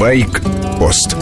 Байк-пост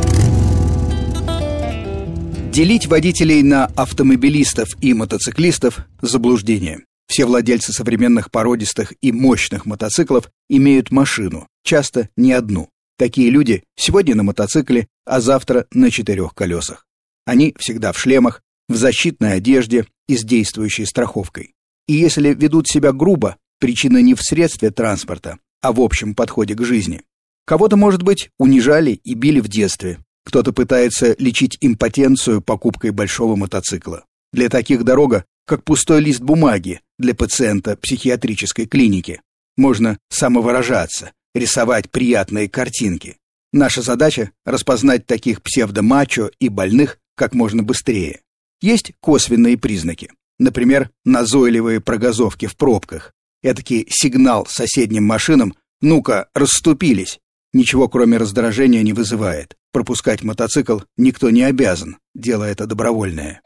Делить водителей на автомобилистов и мотоциклистов – заблуждение. Все владельцы современных породистых и мощных мотоциклов имеют машину, часто не одну. Такие люди сегодня на мотоцикле, а завтра на четырех колесах. Они всегда в шлемах, в защитной одежде и с действующей страховкой. И если ведут себя грубо, причина не в средстве транспорта, а в общем подходе к жизни. Кого-то, может быть, унижали и били в детстве. Кто-то пытается лечить импотенцию покупкой большого мотоцикла. Для таких дорога, как пустой лист бумаги для пациента психиатрической клиники. Можно самовыражаться, рисовать приятные картинки. Наша задача — распознать таких псевдомачо и больных как можно быстрее. Есть косвенные признаки. Например, назойливые прогазовки в пробках. Этакий сигнал соседним машинам «Ну-ка, расступились!» Ничего, кроме раздражения, не вызывает. Пропускать мотоцикл никто не обязан. Дело это добровольное.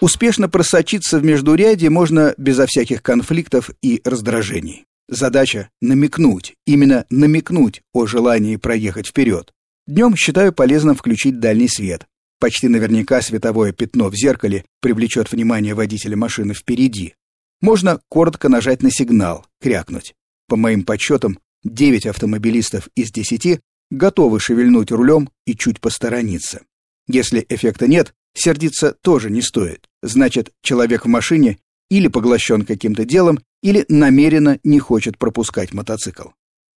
Успешно просочиться в междурядье можно безо всяких конфликтов и раздражений. Задача — намекнуть, именно намекнуть о желании проехать вперед. Днем считаю полезным включить дальний свет. Почти наверняка световое пятно в зеркале привлечет внимание водителя машины впереди. Можно коротко нажать на сигнал, крякнуть. По моим подсчетам, 9 автомобилистов из 10 готовы шевельнуть рулем и чуть посторониться. Если эффекта нет, сердиться тоже не стоит. Значит, человек в машине или поглощен каким-то делом, или намеренно не хочет пропускать мотоцикл.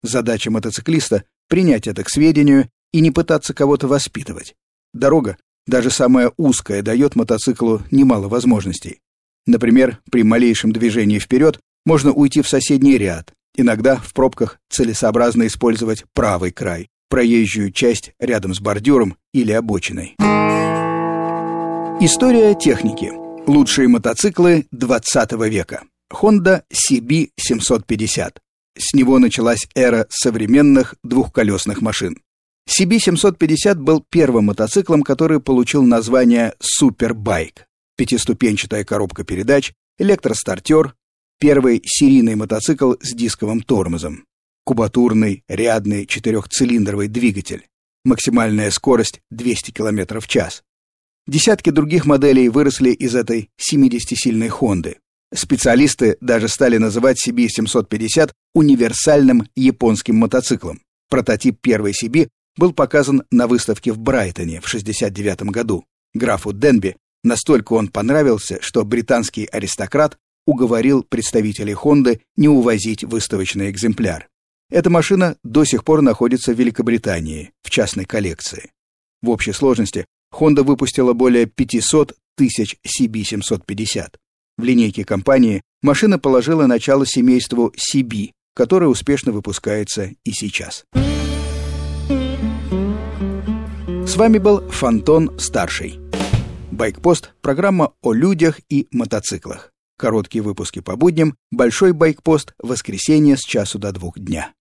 Задача мотоциклиста — принять это к сведению и не пытаться кого-то воспитывать. Дорога, даже самая узкая, дает мотоциклу немало возможностей. Например, при малейшем движении вперед можно уйти в соседний ряд. Иногда в пробках целесообразно использовать правый край, проезжую часть рядом с бордюром или обочиной. История техники. Лучшие мотоциклы 20 века. Honda CB 750. С него началась эра современных двухколесных машин. CB 750 был первым мотоциклом, который получил название Супербайк. Пятиступенчатая коробка передач, электростартер, первый серийный мотоцикл с дисковым тормозом, кубатурный рядный четырехцилиндровый двигатель, максимальная скорость 200 км в час. Десятки других моделей выросли из этой 70-сильной Хонды. Специалисты даже стали называть CB750 универсальным японским мотоциклом. Прототип первой CB был показан на выставке в Брайтоне в 1969 году. Графу Денби настолько он понравился, что британский аристократ уговорил представителей Хонды не увозить выставочный экземпляр. Эта машина до сих пор находится в Великобритании, в частной коллекции. В общей сложности Honda выпустила более 500 тысяч CB750. В линейке компании машина положила начало семейству CB, которое успешно выпускается и сейчас. С вами был Фантон Старший. Байкпост – программа о людях и мотоциклах. Короткие выпуски по будням, большой байкпост – воскресенье с часу до двух дня.